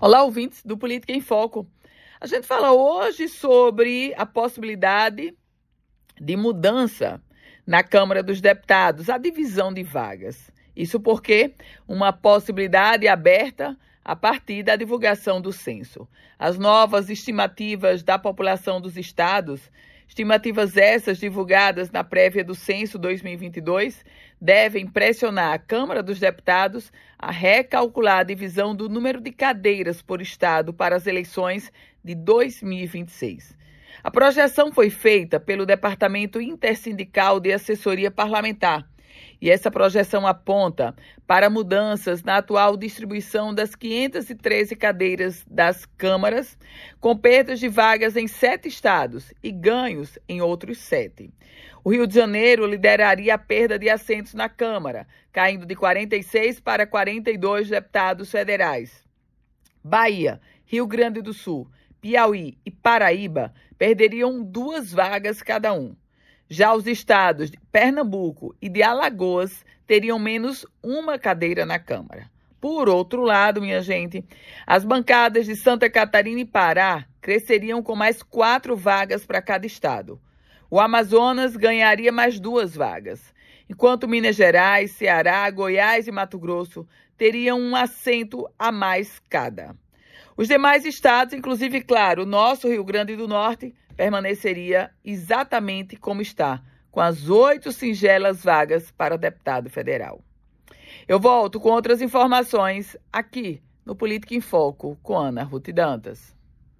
Olá, ouvintes do Política em Foco. A gente fala hoje sobre a possibilidade de mudança na Câmara dos Deputados, a divisão de vagas. Isso porque uma possibilidade aberta a partir da divulgação do censo. As novas estimativas da população dos estados, estimativas essas divulgadas na prévia do censo 2022, devem pressionar a Câmara dos Deputados a recalcular a divisão do número de cadeiras por estado para as eleições de 2026. A projeção foi feita pelo Departamento Intersindical de Assessoria Parlamentar e essa projeção aponta para mudanças na atual distribuição das 513 cadeiras das câmaras, com perdas de vagas em sete estados e ganhos em outros sete. O Rio de Janeiro lideraria a perda de assentos na Câmara, caindo de 46 para 42 deputados federais. Bahia, Rio Grande do Sul, Piauí e Paraíba perderiam duas vagas cada um. Já os estados de Pernambuco e de Alagoas teriam menos uma cadeira na Câmara. Por outro lado, minha gente, as bancadas de Santa Catarina e Pará cresceriam com mais quatro vagas para cada estado. O Amazonas ganharia mais duas vagas, enquanto Minas Gerais, Ceará, Goiás e Mato Grosso teriam um assento a mais cada. Os demais estados, inclusive, claro, o nosso Rio Grande do Norte, permaneceria exatamente como está, com as oito singelas vagas para deputado federal. Eu volto com outras informações aqui no Política em Foco com Ana Ruth Dantas.